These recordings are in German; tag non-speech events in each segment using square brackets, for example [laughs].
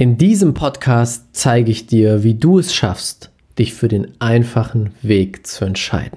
In diesem Podcast zeige ich dir, wie du es schaffst, dich für den einfachen Weg zu entscheiden.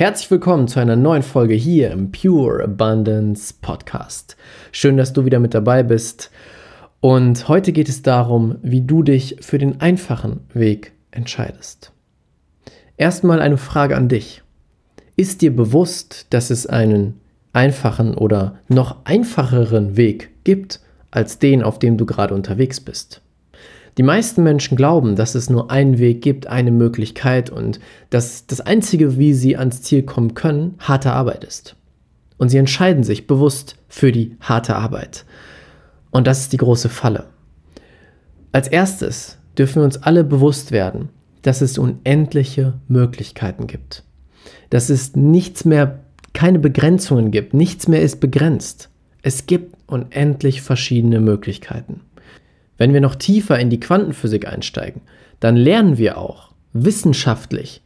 Herzlich willkommen zu einer neuen Folge hier im Pure Abundance Podcast. Schön, dass du wieder mit dabei bist. Und heute geht es darum, wie du dich für den einfachen Weg entscheidest. Erstmal eine Frage an dich. Ist dir bewusst, dass es einen einfachen oder noch einfacheren Weg gibt als den, auf dem du gerade unterwegs bist? Die meisten Menschen glauben, dass es nur einen Weg gibt, eine Möglichkeit und dass das Einzige, wie sie ans Ziel kommen können, harte Arbeit ist. Und sie entscheiden sich bewusst für die harte Arbeit. Und das ist die große Falle. Als erstes dürfen wir uns alle bewusst werden, dass es unendliche Möglichkeiten gibt dass es nichts mehr, keine Begrenzungen gibt, nichts mehr ist begrenzt. Es gibt unendlich verschiedene Möglichkeiten. Wenn wir noch tiefer in die Quantenphysik einsteigen, dann lernen wir auch wissenschaftlich,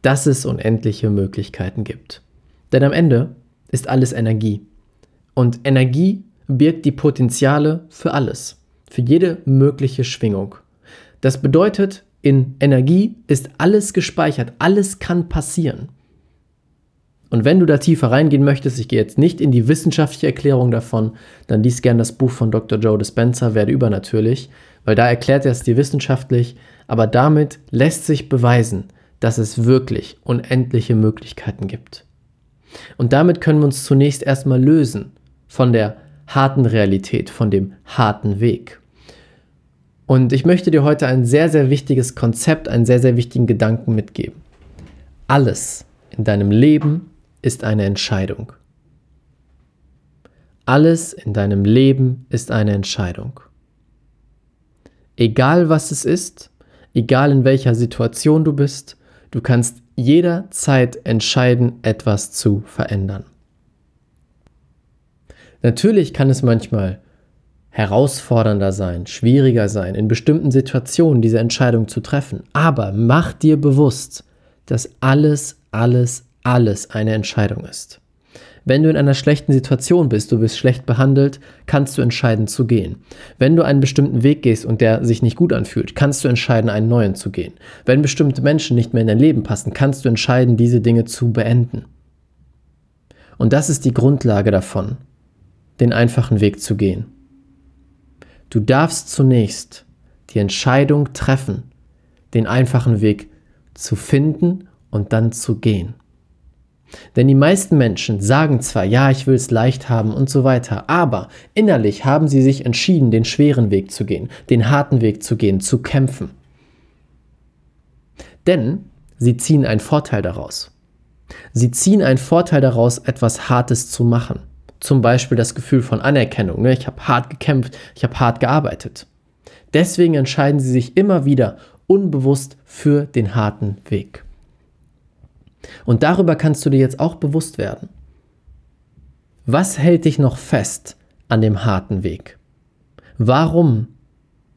dass es unendliche Möglichkeiten gibt. Denn am Ende ist alles Energie. Und Energie birgt die Potenziale für alles, für jede mögliche Schwingung. Das bedeutet, in Energie ist alles gespeichert, alles kann passieren. Und wenn du da tiefer reingehen möchtest, ich gehe jetzt nicht in die wissenschaftliche Erklärung davon, dann liest gern das Buch von Dr. Joe Dispenza, Werde übernatürlich, weil da erklärt er es dir wissenschaftlich, aber damit lässt sich beweisen, dass es wirklich unendliche Möglichkeiten gibt. Und damit können wir uns zunächst erstmal lösen von der harten Realität, von dem harten Weg. Und ich möchte dir heute ein sehr, sehr wichtiges Konzept, einen sehr, sehr wichtigen Gedanken mitgeben. Alles in deinem Leben ist eine Entscheidung. Alles in deinem Leben ist eine Entscheidung. Egal was es ist, egal in welcher Situation du bist, du kannst jederzeit entscheiden, etwas zu verändern. Natürlich kann es manchmal herausfordernder sein, schwieriger sein, in bestimmten Situationen diese Entscheidung zu treffen. Aber mach dir bewusst, dass alles, alles, alles eine Entscheidung ist. Wenn du in einer schlechten Situation bist, du bist schlecht behandelt, kannst du entscheiden zu gehen. Wenn du einen bestimmten Weg gehst und der sich nicht gut anfühlt, kannst du entscheiden, einen neuen zu gehen. Wenn bestimmte Menschen nicht mehr in dein Leben passen, kannst du entscheiden, diese Dinge zu beenden. Und das ist die Grundlage davon, den einfachen Weg zu gehen. Du darfst zunächst die Entscheidung treffen, den einfachen Weg zu finden und dann zu gehen. Denn die meisten Menschen sagen zwar, ja, ich will es leicht haben und so weiter, aber innerlich haben sie sich entschieden, den schweren Weg zu gehen, den harten Weg zu gehen, zu kämpfen. Denn sie ziehen einen Vorteil daraus. Sie ziehen einen Vorteil daraus, etwas Hartes zu machen. Zum Beispiel das Gefühl von Anerkennung. Ne? Ich habe hart gekämpft, ich habe hart gearbeitet. Deswegen entscheiden sie sich immer wieder unbewusst für den harten Weg. Und darüber kannst du dir jetzt auch bewusst werden. Was hält dich noch fest an dem harten Weg? Warum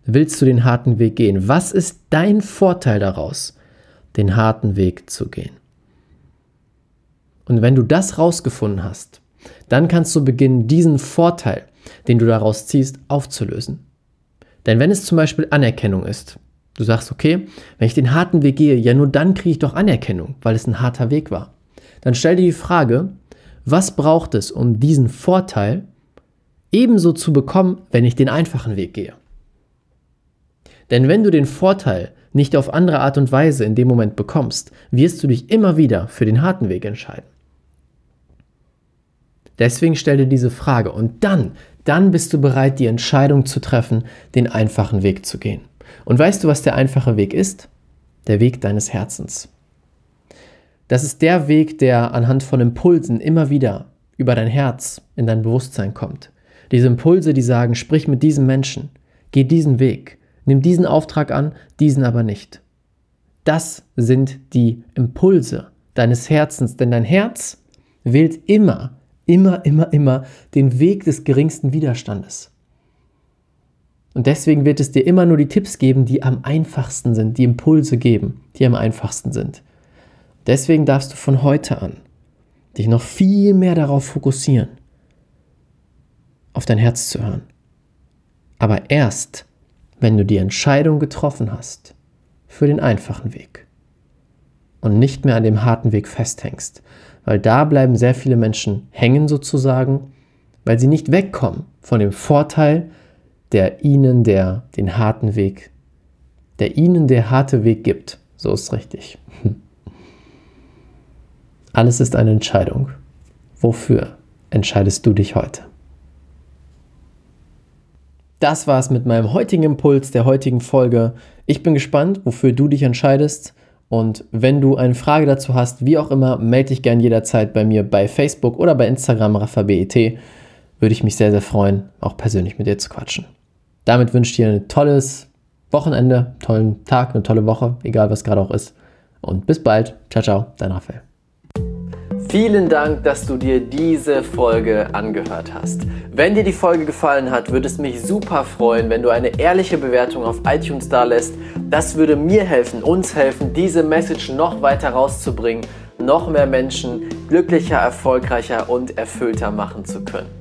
willst du den harten Weg gehen? Was ist dein Vorteil daraus, den harten Weg zu gehen? Und wenn du das rausgefunden hast, dann kannst du beginnen, diesen Vorteil, den du daraus ziehst, aufzulösen. Denn wenn es zum Beispiel Anerkennung ist, Du sagst, okay, wenn ich den harten Weg gehe, ja nur dann kriege ich doch Anerkennung, weil es ein harter Weg war. Dann stell dir die Frage, was braucht es, um diesen Vorteil ebenso zu bekommen, wenn ich den einfachen Weg gehe? Denn wenn du den Vorteil nicht auf andere Art und Weise in dem Moment bekommst, wirst du dich immer wieder für den harten Weg entscheiden. Deswegen stell dir diese Frage und dann, dann bist du bereit, die Entscheidung zu treffen, den einfachen Weg zu gehen. Und weißt du, was der einfache Weg ist? Der Weg deines Herzens. Das ist der Weg, der anhand von Impulsen immer wieder über dein Herz in dein Bewusstsein kommt. Diese Impulse, die sagen, sprich mit diesem Menschen, geh diesen Weg, nimm diesen Auftrag an, diesen aber nicht. Das sind die Impulse deines Herzens, denn dein Herz wählt immer, immer, immer, immer den Weg des geringsten Widerstandes. Und deswegen wird es dir immer nur die Tipps geben, die am einfachsten sind, die Impulse geben, die am einfachsten sind. Deswegen darfst du von heute an dich noch viel mehr darauf fokussieren, auf dein Herz zu hören. Aber erst, wenn du die Entscheidung getroffen hast für den einfachen Weg und nicht mehr an dem harten Weg festhängst, weil da bleiben sehr viele Menschen hängen sozusagen, weil sie nicht wegkommen von dem Vorteil, der ihnen der den harten Weg, der ihnen der harte Weg gibt. So ist richtig. [laughs] Alles ist eine Entscheidung. Wofür entscheidest du dich heute? Das war es mit meinem heutigen Impuls der heutigen Folge. Ich bin gespannt, wofür du dich entscheidest. Und wenn du eine Frage dazu hast, wie auch immer, melde dich gern jederzeit bei mir bei Facebook oder bei Instagram RaffaBET. Würde ich mich sehr, sehr freuen, auch persönlich mit dir zu quatschen. Damit wünsche ich dir ein tolles Wochenende, tollen Tag, eine tolle Woche, egal was gerade auch ist. Und bis bald. Ciao, ciao, dein Raphael. Vielen Dank, dass du dir diese Folge angehört hast. Wenn dir die Folge gefallen hat, würde es mich super freuen, wenn du eine ehrliche Bewertung auf iTunes da lässt. Das würde mir helfen, uns helfen, diese Message noch weiter rauszubringen, noch mehr Menschen glücklicher, erfolgreicher und erfüllter machen zu können.